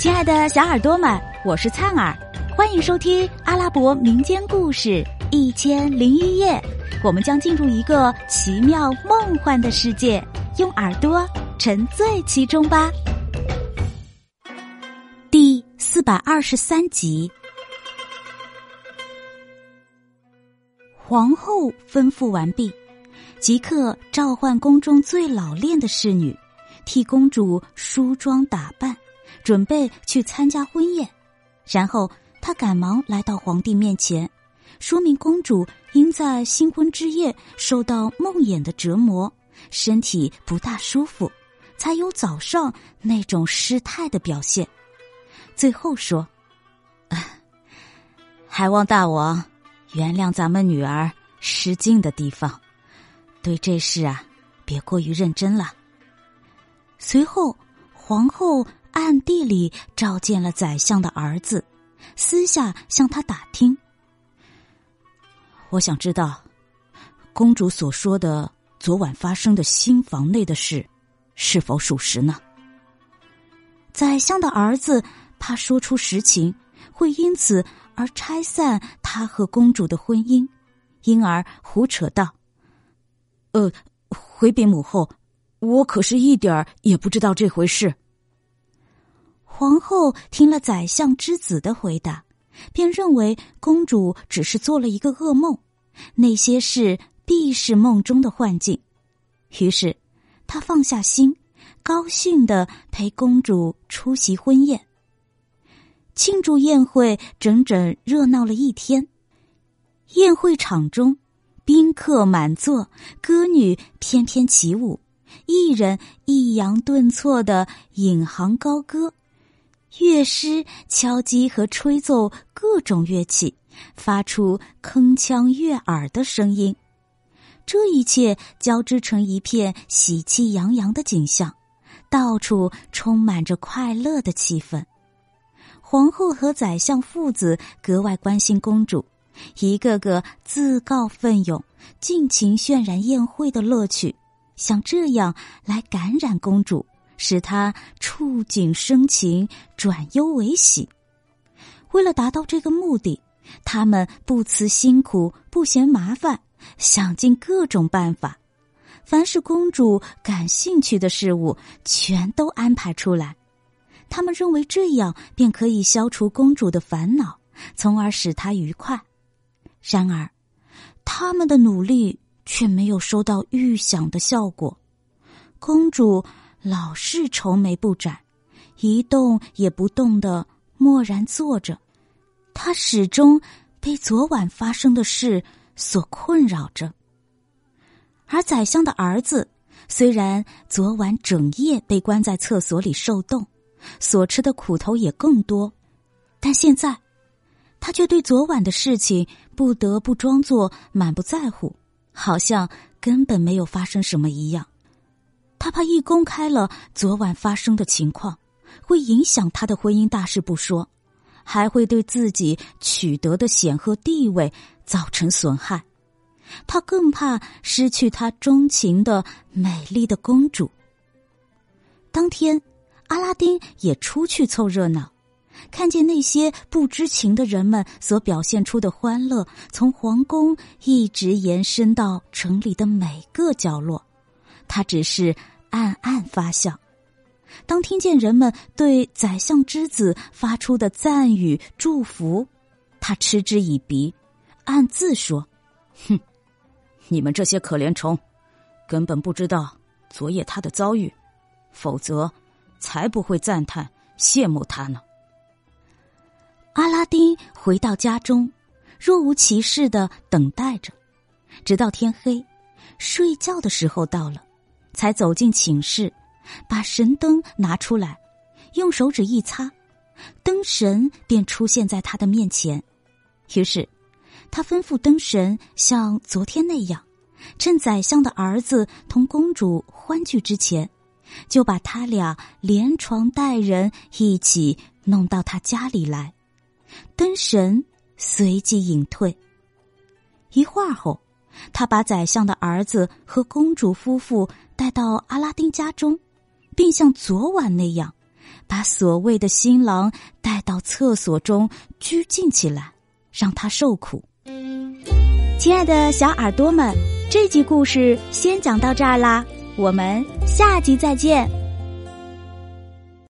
亲爱的小耳朵们，我是灿儿，欢迎收听阿拉伯民间故事《一千零一夜》。我们将进入一个奇妙梦幻的世界，用耳朵沉醉其中吧。第四百二十三集，皇后吩咐完毕，即刻召唤宫中最老练的侍女，替公主梳妆打扮。准备去参加婚宴，然后他赶忙来到皇帝面前，说明公主因在新婚之夜受到梦魇的折磨，身体不大舒服，才有早上那种失态的表现。最后说：“还望大王原谅咱们女儿失敬的地方，对这事啊，别过于认真了。”随后，皇后。暗地里召见了宰相的儿子，私下向他打听。我想知道，公主所说的昨晚发生的新房内的事，是否属实呢？宰相的儿子怕说出实情，会因此而拆散他和公主的婚姻，因而胡扯道：“呃，回禀母后，我可是一点儿也不知道这回事。”皇后听了宰相之子的回答，便认为公主只是做了一个噩梦，那些事必是梦中的幻境。于是，她放下心，高兴的陪公主出席婚宴。庆祝宴会整整热闹了一天，宴会场中宾客满座，歌女翩翩起舞，艺人抑扬顿挫的引吭高歌。乐师敲击和吹奏各种乐器，发出铿锵悦耳的声音。这一切交织成一片喜气洋洋的景象，到处充满着快乐的气氛。皇后和宰相父子格外关心公主，一个个自告奋勇，尽情渲染宴会的乐趣，想这样来感染公主。使他触景生情，转忧为喜。为了达到这个目的，他们不辞辛苦，不嫌麻烦，想尽各种办法。凡是公主感兴趣的事物，全都安排出来。他们认为这样便可以消除公主的烦恼，从而使她愉快。然而，他们的努力却没有收到预想的效果。公主。老是愁眉不展，一动也不动的默然坐着。他始终被昨晚发生的事所困扰着。而宰相的儿子虽然昨晚整夜被关在厕所里受冻，所吃的苦头也更多，但现在他却对昨晚的事情不得不装作满不在乎，好像根本没有发生什么一样。他怕一公开了昨晚发生的情况，会影响他的婚姻大事不说，还会对自己取得的显赫地位造成损害。他更怕失去他钟情的美丽的公主。当天，阿拉丁也出去凑热闹，看见那些不知情的人们所表现出的欢乐，从皇宫一直延伸到城里的每个角落。他只是暗暗发笑，当听见人们对宰相之子发出的赞语祝福，他嗤之以鼻，暗自说：“哼，你们这些可怜虫，根本不知道昨夜他的遭遇，否则才不会赞叹羡慕他呢。”阿拉丁回到家中，若无其事的等待着，直到天黑，睡觉的时候到了。才走进寝室，把神灯拿出来，用手指一擦，灯神便出现在他的面前。于是，他吩咐灯神像昨天那样，趁宰相的儿子同公主欢聚之前，就把他俩连床带人一起弄到他家里来。灯神随即隐退。一会儿后。他把宰相的儿子和公主夫妇带到阿拉丁家中，并像昨晚那样，把所谓的新郎带到厕所中拘禁起来，让他受苦。亲爱的小耳朵们，这集故事先讲到这儿啦，我们下集再见。